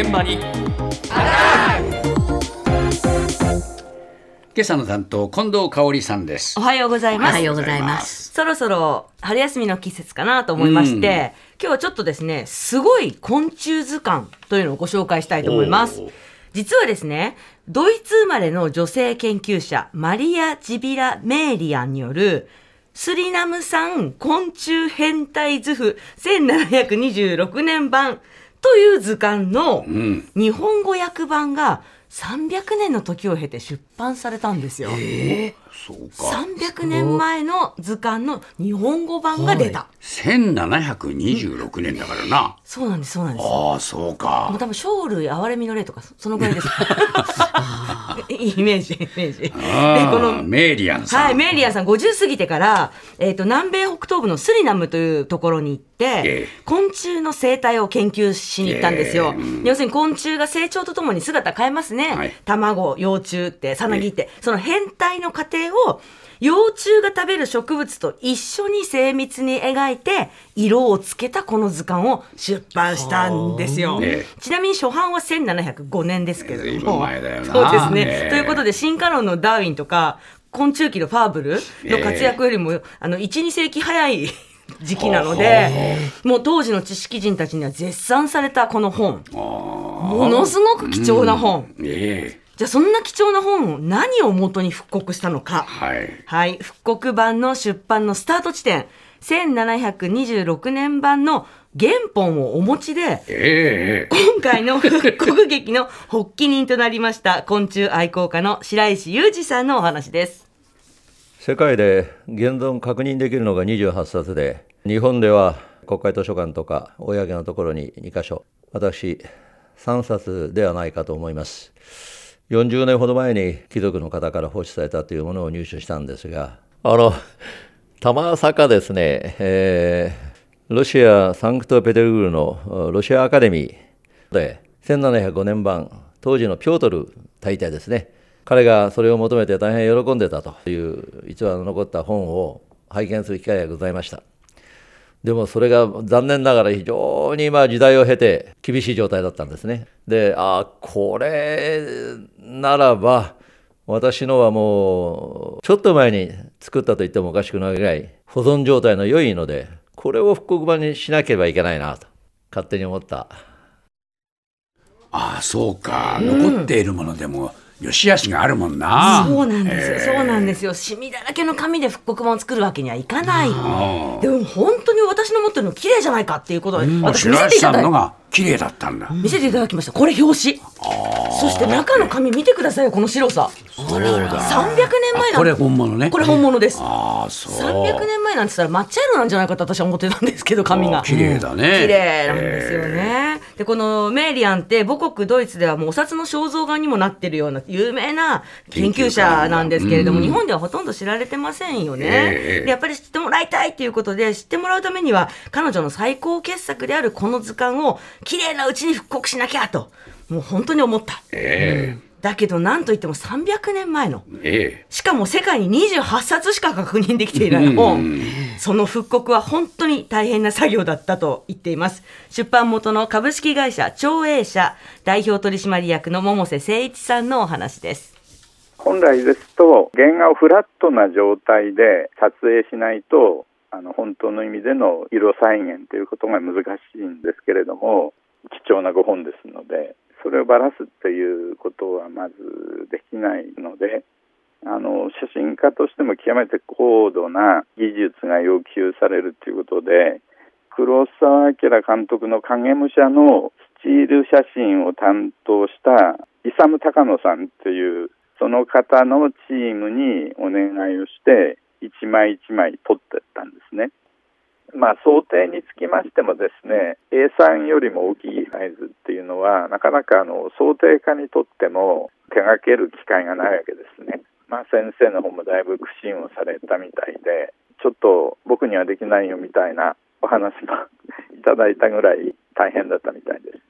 現場に今朝の担当近藤香織さんですおはようございます。おはようございます。そろそろ春休みの季節かなと思いまして、今日はちょっとですね、すごい昆虫図鑑というのをご紹介したいと思います。実はですね、ドイツ生まれの女性研究者、マリア・ジビラ・メーリアンによる、スリナム産昆虫変態図譜1726年版という図鑑のうん。日本語訳版が300年の時を経て出版されたんですよ。そうか300年前の図鑑の日本語版が出た。1726年だからな、そうなんです、そうなんです。ああそうもうか多分、生類憐れみの霊とか、そそのぐらいです。イメージ、イメージ。で、あこのー、メーリアンさんはい、メーリアンさん50過ぎてから、えっ、と、南米北東部のスリナムというところに行って、ええ昆虫の生態を研究しに行ったんですよ。ええうん要するに昆虫が成長とともに姿変えますね。はい卵、幼虫って、さなぎって、その変態の過程を、幼虫が食べる植物と一緒に精密に描いて、色をつけたこの図鑑を出版したんですよ。えちなみに初版は1705年ですけど。も。前だよな。そうですね。ええ。ということで、進化論のダーウィンとか、昆虫記のファーブルの活躍よりも、あの、1、2世紀早い 時期なので、もう当時の知識人たちには絶賛されたこの本。ものすごく貴重な本。ええじゃあ、そんな貴重な本を何を元に復刻したのか。はいはい。復刻版の出版のスタート地点、1726年版の原本をお持ちで、ええ今回の復刻劇の発起人となりました昆虫愛好家の白石裕二さんのお話です。世界で現存確認できるのが28冊で日本では国会図書館とか公のところに2箇所私3冊ではないかと思います40年ほど前に貴族の方から放置されたというものを入手したんですがあのたまさかですね、えーロシア・サンクトペテルブルのロシアアカデミーで1705年版当時のピョートル大帝ですね。彼がそれを求めて大変喜んでたという逸話の残った本を拝見する機会がございました。でもそれが残念ながら非常にまあ時代を経て厳しい状態だったんですね。でああこれならば私のはもうちょっと前に作ったと言ってもおかしくないぐらい保存状態の良いのでこれを復刻版にしなければいけないなと勝手に思った。ああそうか、残っているものでも良し悪しがあるもんなそうなんですよ、ええそうなんですよ。シミだらけの紙で復刻版を作るわけにはいかない。あでも本当に私の持ってるの綺麗じゃないかっていうことで、あ私見せていただいんのが綺麗だったんだ、見せていただきました。これ表紙。そして中の紙見てくださいよ、この白さ。そうだ。300年前なんこれ本物ね。これ本物です。ああそう。300年前なんて言ったら抹茶色なんじゃないかと私は思ってたんですけど紙が。あ綺麗だね。綺麗なんですよね、でこのメーリアンって母国ドイツではもうお札の肖像画にもなってるような有名な研究者なんですけれども、うん。日本ではほとんど知られてませんよね、ええ。でやっぱり知ってもらいたいっていうことで知ってもらうためには彼女の最高傑作であるこの図鑑を綺麗なうちに復刻しなきゃともう本当に思った。えだけど何といっても300年前のええしかも世界に28冊しか確認できていない本。その復刻は本当に大変な作業だったと言っています。出版元の株式会社長英社代表取締役の百瀬誠一さんのお話です。本来ですと原画をフラットな状態で撮影しないとあの本当の意味での色再現ということが難しいんですけれども貴重なご本ですのでそれをばらすっていうことはまずできないのであの写真家としても極めて高度な技術が要求されるということで黒澤明監督の影武者のスチール写真を担当した勇高野さんというその方のチームにお願いをして一枚一枚撮ってったんです。まあ想定につきましてもですね A3 よりも大きいサイズっていうのはなかなかあの想定家にとっても手掛ける機会がないわけですね。まあ先生の方もだいぶ苦心をされたみたいでちょっと僕にはできないよみたいなお話も いただいたぐらい大変だったみたいです。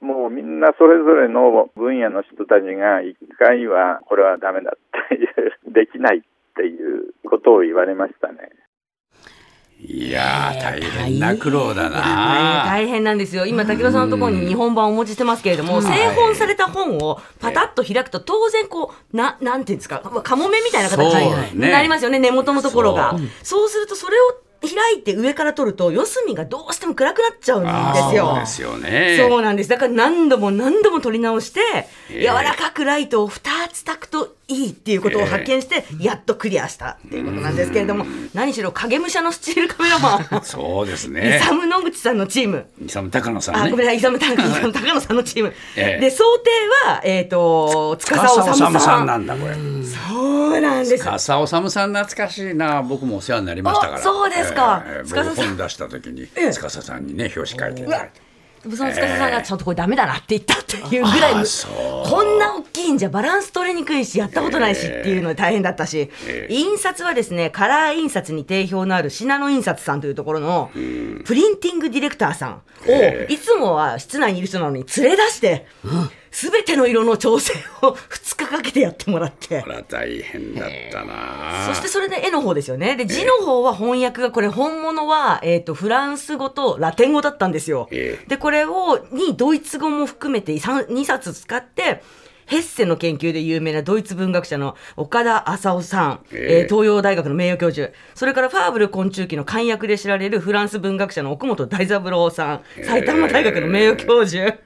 もうみんなそれぞれの分野の人たちが一回はこれはダメだっていうできないっていうことを言われましたね。いやー大変な苦労だな。大変なんですよ。今、竹野さんのところに日本版をお持ちしてますけれども、製本された本をパタッと開くと、当然こう、な、なんていうんですか、カモメみたいな形にねなりますよね、根元のところが。そうすると、それを開いて上から取ると、四隅がどうしても暗くなっちゃうんですそうよで。すよね。そうなんです。だから何度も何度も取り直して、ええ柔らかくライトを2つ焚くといいっていうことを発見して、やっとクリアしたっていうことなんですけれども、何しろ影武者のスチールカメラマン、そうですイね。サム野口さんのチーム、イサム高野さんね。あ、ごめんなさい、イサム高野さんのチーム。ええで、想定は、えっ、と、司司治さん。さんなんだこれ。そうなんです。司治さん懐かしいな。僕もお世話になりましたから。あそうですか。ええ司さん。僕本出した時にええ。司さんにね表紙書いていただいて。その司さんがちょっとこれダメだなって言ったっていうぐらい、あそう。こんな大きいんじゃバランス取りにくいし、やったことないしっていうので大変だったし、ええ。印刷はですね、カラー印刷に定評のある信濃印刷さんというところの、プリンティングディレクターさんを、ええ。いつもは室内にいる人なのに連れ出して、すべての色の調整を 2日かけてやってもらってこ。れは大変だったな。そしてそれで絵の方ですよね。で、字の方は翻訳が、これ本物は、えっ、と、フランス語とラテン語だったんですよ。ええで、これを、にドイツ語も含めて2冊使って、ヘッセの研究で有名なドイツ文学者の岡田浅夫さん、えええー東洋大学の名誉教授、それからファーブル昆虫記の漢訳で知られるフランス文学者の奥本大三郎さん、埼玉大学の名誉教授。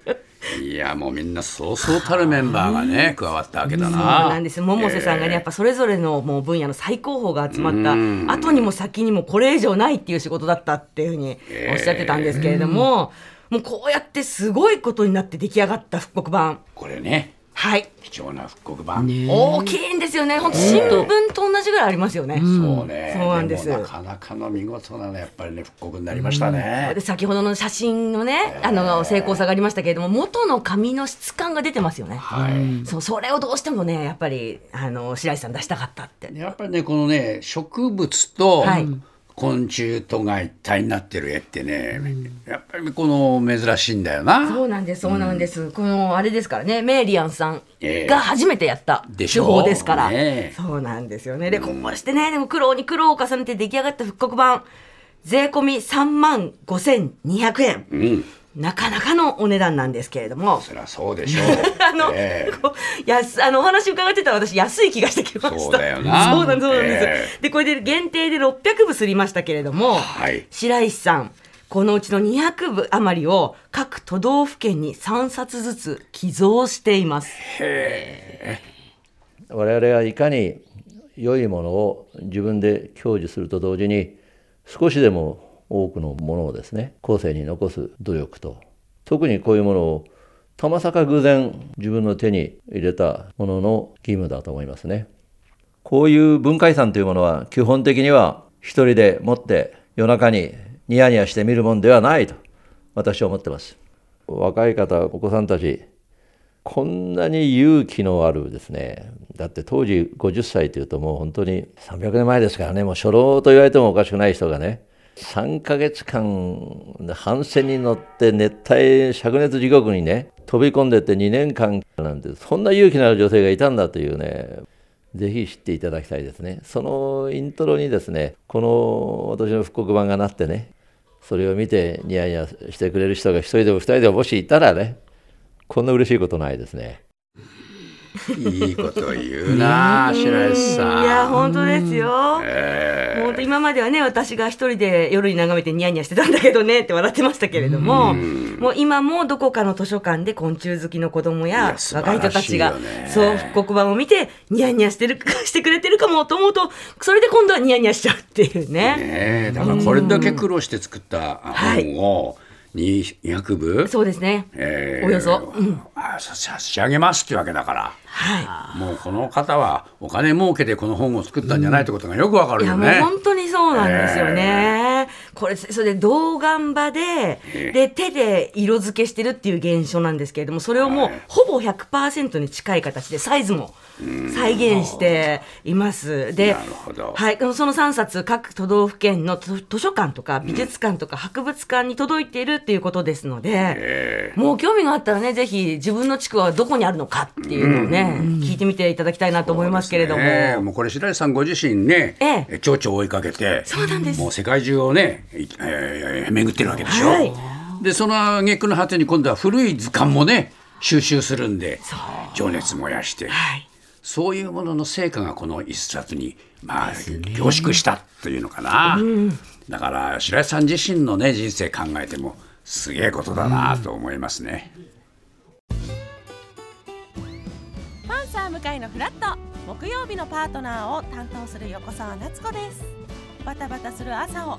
いやもうみんなそうそうたるメンバーがね加わったわけだそうな。なんです百瀬さんがね、やっぱそれぞれのもう分野の最高峰が集まったうん。後にも先にもこれ以上ないっていう仕事だったっていうふうにおっしゃってたんですけれども、もうこうやってすごいことになって出来上がった復刻版。これねはい。貴重な復刻版。大きいんですよね。本当新聞と同じぐらいありますよね。そうね。そうなんですもなかなかの見事なねやっぱりね復刻になりましたねで。先ほどの写真のね、あの成功さがありましたけれども元の紙の質感が出てますよね。はい。そうそれをどうしてもねやっぱりあの白石さん出したかったって。やっぱりねこのね植物とはい昆虫とが一体になってる絵ってね、やっぱりこの珍しいんだよな。そうなんです、そうなんです。このあれですからね、メイリアンさんええが初めてやった手法ですから。ねえそうなんですよね。で、こうしてね、でも苦労に苦労を重ねて出来上がった復刻版、税込み3万5200円。うん。なかなかのお値段なんですけれども。そりゃそうでしょう。あの、ええこう安あのお話伺ってたら私安い気がしてきました。そうだよなそうなんです、そうなんです。えで、これで限定で600部すりましたけれども、はい白石さん、このうちの200部余りを各都道府県に3冊ずつ寄贈しています。我々はいかに良いものを自分で享受すると同時に少しでも多くのものをですね後世に残す努力と特にこういうものをたまさか偶然自分の手に入れたものの義務だと思いますね。こういう文化遺産というものは基本的には一人でもって夜中にニヤニヤして見るもんではないと私は思ってます。若い方お子さんたちこんなに勇気のあるですねだって当時50歳というともう本当に300年前ですからねもう初老と言われてもおかしくない人がね3ヶ月間帆船に乗って熱帯灼熱地獄にね飛び込んでって2年間なんてそんな勇気のある女性がいたんだというねぜひ知っていただきたいですねそのイントロにですねこの私の復刻版がなってねそれを見てニヤニヤしてくれる人が一人でも二人でももしいたらねこんな嬉しいことないですね。いいこと言うな、白石さん。いや、本当ですよ。ええ本当今まではね、私が一人で夜に眺めてニヤニヤしてたんだけどねって笑ってましたけれども、もう今もどこかの図書館で昆虫好きの子供いや若い人たちが、ねそう、復刻版を見てニヤニヤしてる、してくれてるかもと思うと、それで今度はニヤニヤしちゃうっていうね。ねえだからこれだけ苦労して作った本を200部、そうですね。ええおよそうんあ差差し上げますっていうわけだから。はもうこの方はお金儲けでこの本を作ったんじゃないってことがよくわかい。いや、るよね。もう本当にそうなんですよね。これそれで銅岩場でで手で色付けしてるっていう現象なんですけれどもそれをもうはい。ほぼ100%に近い形でサイズも再現しています。でなるほど。はい、その3冊各都道府県の図図書館とか美術館とか博物館に届いているっていうことですので、えもう興味があったらねぜひ自分の地区はどこにあるのかっていうのをね、聞いてみていただきたいなと思いますけれども。ね。もうこれ白石さんご自身ね、ええ。蝶々を追いかけてそうなんです。もう世界中をね、いえー巡ってるわけでしょ、はい。でその挙句の果てに今度は古い図鑑もね収集するんで情熱燃やして、はい。そういうものの成果がこの一冊にまあ凝縮したというのかな、だから白石さん自身のね人生考えてもすげえことだなと思いますね。パンサー向かいのフラット。木曜日のパートナーを担当する横澤夏子です。バタバタする朝を